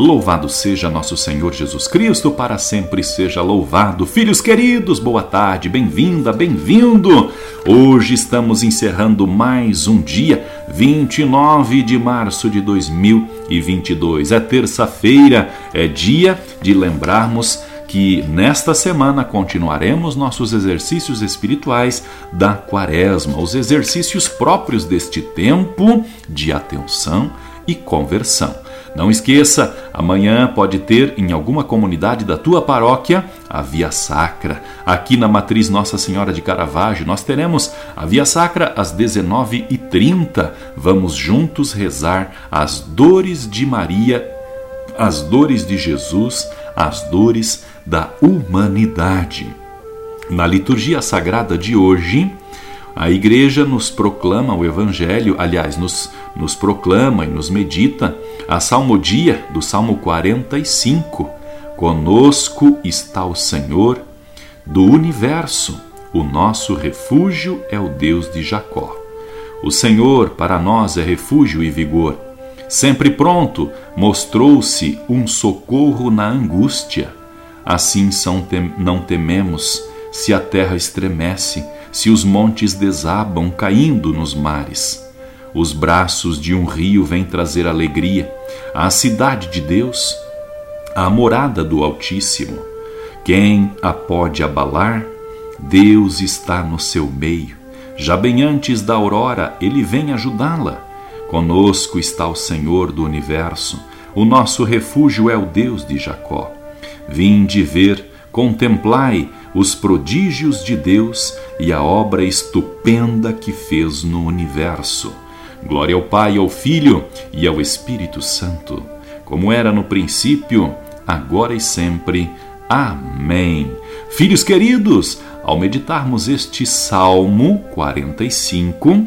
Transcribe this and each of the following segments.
Louvado seja nosso Senhor Jesus Cristo, para sempre seja louvado. Filhos queridos, boa tarde, bem-vinda, bem-vindo. Hoje estamos encerrando mais um dia, 29 de março de 2022. É terça-feira, é dia de lembrarmos que nesta semana continuaremos nossos exercícios espirituais da Quaresma, os exercícios próprios deste tempo de atenção e conversão. Não esqueça, amanhã pode ter em alguma comunidade da tua paróquia a Via Sacra. Aqui na Matriz Nossa Senhora de Caravaggio, nós teremos a Via Sacra às 19h30. Vamos juntos rezar as dores de Maria, as dores de Jesus, as dores da humanidade. Na liturgia sagrada de hoje, a igreja nos proclama o Evangelho, aliás, nos, nos proclama e nos medita a salmodia do Salmo 45. Conosco está o Senhor do universo, o nosso refúgio é o Deus de Jacó. O Senhor para nós é refúgio e vigor. Sempre pronto, mostrou-se um socorro na angústia. Assim não tememos se a terra estremece se os montes desabam caindo nos mares. Os braços de um rio vêm trazer alegria à cidade de Deus, à morada do Altíssimo. Quem a pode abalar? Deus está no seu meio. Já bem antes da aurora, ele vem ajudá-la. Conosco está o Senhor do universo. O nosso refúgio é o Deus de Jacó. Vinde ver, contemplai os prodígios de Deus e a obra estupenda que fez no universo. Glória ao Pai, ao Filho e ao Espírito Santo, como era no princípio, agora e sempre. Amém. Filhos queridos, ao meditarmos este Salmo 45,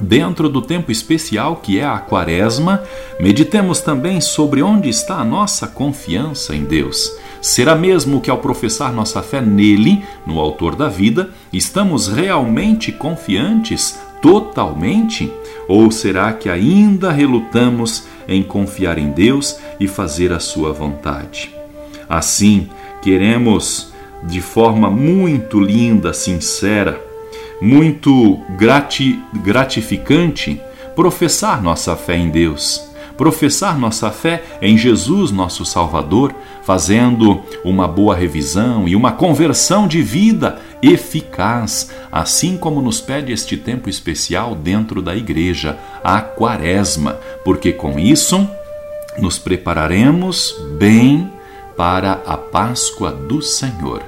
dentro do tempo especial que é a Quaresma, meditemos também sobre onde está a nossa confiança em Deus. Será mesmo que ao professar nossa fé nele, no Autor da vida, estamos realmente confiantes, totalmente? Ou será que ainda relutamos em confiar em Deus e fazer a sua vontade? Assim, queremos, de forma muito linda, sincera, muito grati gratificante, professar nossa fé em Deus professar nossa fé em Jesus, nosso Salvador, fazendo uma boa revisão e uma conversão de vida eficaz, assim como nos pede este tempo especial dentro da igreja, a Quaresma, porque com isso nos prepararemos bem para a Páscoa do Senhor.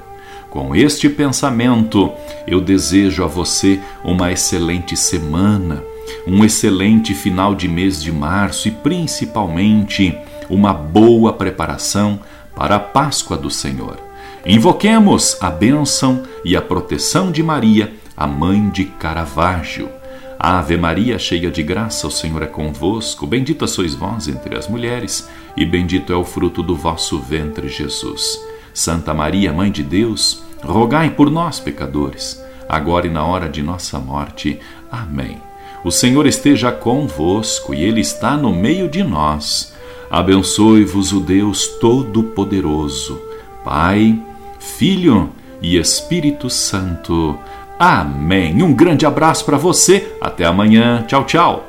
Com este pensamento, eu desejo a você uma excelente semana um excelente final de mês de março e principalmente uma boa preparação para a Páscoa do Senhor. Invoquemos a bênção e a proteção de Maria, a mãe de Caravaggio. Ave Maria, cheia de graça, o Senhor é convosco. Bendita sois vós entre as mulheres, e bendito é o fruto do vosso ventre, Jesus. Santa Maria, Mãe de Deus, rogai por nós, pecadores, agora e na hora de nossa morte. Amém. O Senhor esteja convosco e Ele está no meio de nós. Abençoe-vos o Deus Todo-Poderoso, Pai, Filho e Espírito Santo. Amém. Um grande abraço para você. Até amanhã. Tchau, tchau.